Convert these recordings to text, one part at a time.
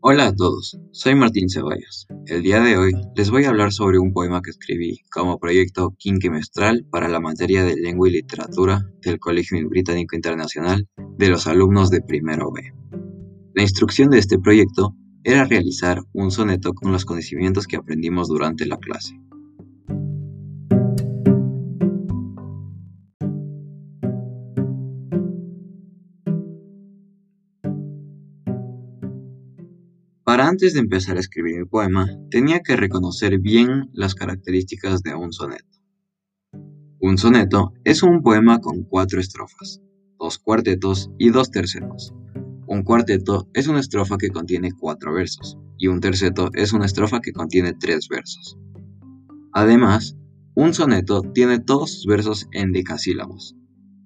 Hola a todos, soy Martín Ceballos. El día de hoy les voy a hablar sobre un poema que escribí como proyecto quinquemestral para la materia de lengua y literatura del Colegio Británico Internacional de los alumnos de primero B. La instrucción de este proyecto era realizar un soneto con los conocimientos que aprendimos durante la clase. Para antes de empezar a escribir mi poema, tenía que reconocer bien las características de un soneto. Un soneto es un poema con cuatro estrofas, dos cuartetos y dos tercetos. Un cuarteto es una estrofa que contiene cuatro versos, y un terceto es una estrofa que contiene tres versos. Además, un soneto tiene todos sus versos en decasílabos.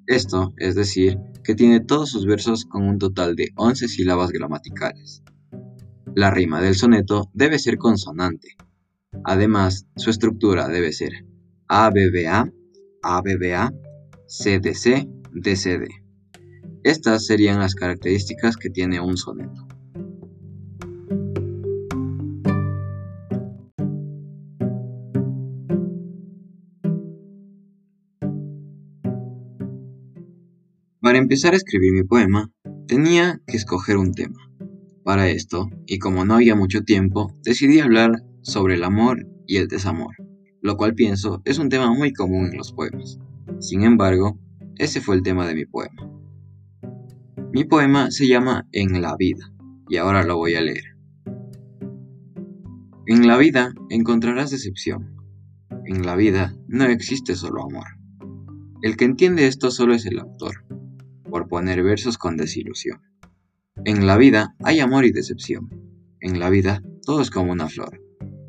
Esto es decir, que tiene todos sus versos con un total de 11 sílabas gramaticales. La rima del soneto debe ser consonante. Además, su estructura debe ser ABBA, ABBA, CDC, DCD. Estas serían las características que tiene un soneto. Para empezar a escribir mi poema, tenía que escoger un tema. Para esto, y como no había mucho tiempo, decidí hablar sobre el amor y el desamor, lo cual pienso es un tema muy común en los poemas. Sin embargo, ese fue el tema de mi poema. Mi poema se llama En la vida, y ahora lo voy a leer. En la vida encontrarás decepción. En la vida no existe solo amor. El que entiende esto solo es el autor, por poner versos con desilusión. En la vida hay amor y decepción. En la vida todo es como una flor,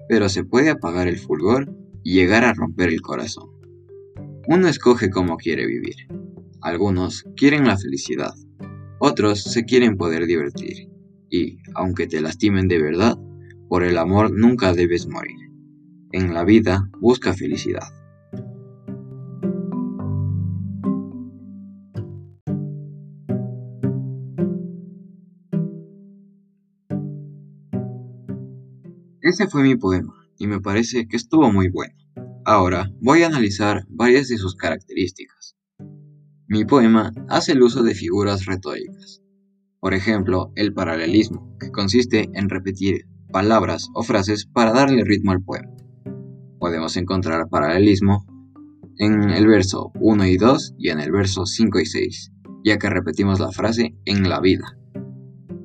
pero se puede apagar el fulgor y llegar a romper el corazón. Uno escoge cómo quiere vivir. Algunos quieren la felicidad, otros se quieren poder divertir. Y, aunque te lastimen de verdad, por el amor nunca debes morir. En la vida busca felicidad. Ese fue mi poema, y me parece que estuvo muy bueno. Ahora voy a analizar varias de sus características. Mi poema hace el uso de figuras retóricas. Por ejemplo, el paralelismo, que consiste en repetir palabras o frases para darle ritmo al poema. Podemos encontrar paralelismo en el verso 1 y 2 y en el verso 5 y 6, ya que repetimos la frase en la vida.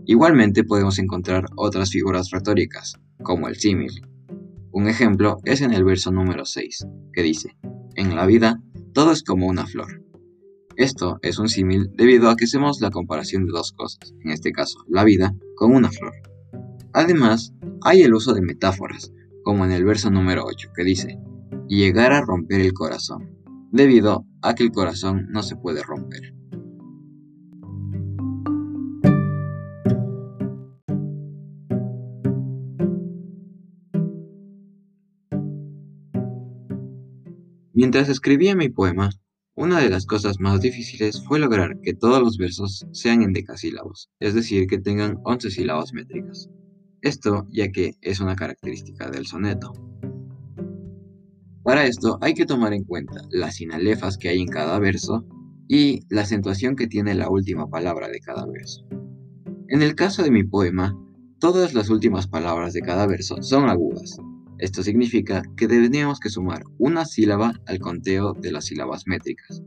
Igualmente podemos encontrar otras figuras retóricas, como el símil. Un ejemplo es en el verso número 6, que dice, en la vida todo es como una flor. Esto es un símil debido a que hacemos la comparación de dos cosas, en este caso la vida, con una flor. Además, hay el uso de metáforas, como en el verso número 8, que dice, llegar a romper el corazón, debido a que el corazón no se puede romper. Mientras escribía mi poema, una de las cosas más difíciles fue lograr que todos los versos sean en decasílabos, es decir, que tengan 11 sílabas métricas. Esto ya que es una característica del soneto. Para esto hay que tomar en cuenta las sinalefas que hay en cada verso y la acentuación que tiene la última palabra de cada verso. En el caso de mi poema, todas las últimas palabras de cada verso son agudas, esto significa que tendríamos que sumar una sílaba al conteo de las sílabas métricas.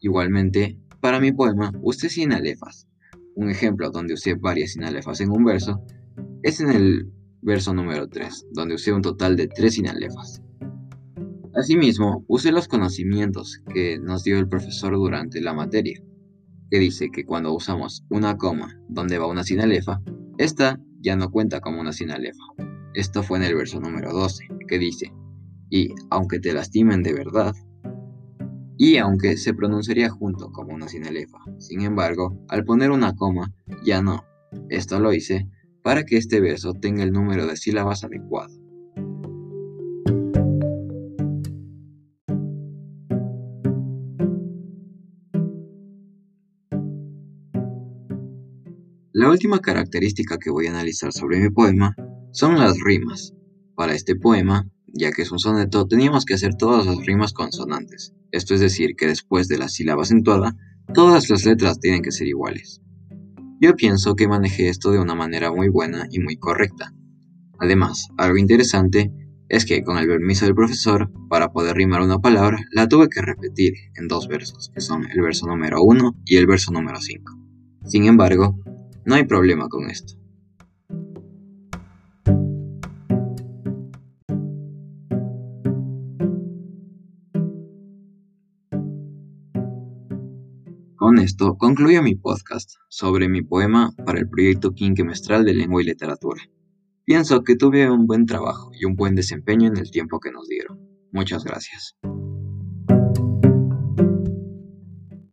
Igualmente, para mi poema usé sinalefas. Un ejemplo donde usé varias sinalefas en un verso es en el verso número 3, donde usé un total de 3 sinalefas. Asimismo, usé los conocimientos que nos dio el profesor durante la materia, que dice que cuando usamos una coma donde va una sinalefa, esta ya no cuenta como una sinalefa, esto fue en el verso número 12, que dice, y aunque te lastimen de verdad, y aunque se pronunciaría junto como una sinalefa. Sin embargo, al poner una coma, ya no. Esto lo hice para que este verso tenga el número de sílabas adecuado. La última característica que voy a analizar sobre mi poema son las rimas. Para este poema, ya que es un soneto, teníamos que hacer todas las rimas consonantes. Esto es decir, que después de la sílaba acentuada, todas las letras tienen que ser iguales. Yo pienso que manejé esto de una manera muy buena y muy correcta. Además, algo interesante es que con el permiso del profesor, para poder rimar una palabra, la tuve que repetir en dos versos, que son el verso número 1 y el verso número 5. Sin embargo, no hay problema con esto. Con esto concluyo mi podcast sobre mi poema para el proyecto quinquemestral de lengua y literatura. Pienso que tuve un buen trabajo y un buen desempeño en el tiempo que nos dieron. Muchas gracias.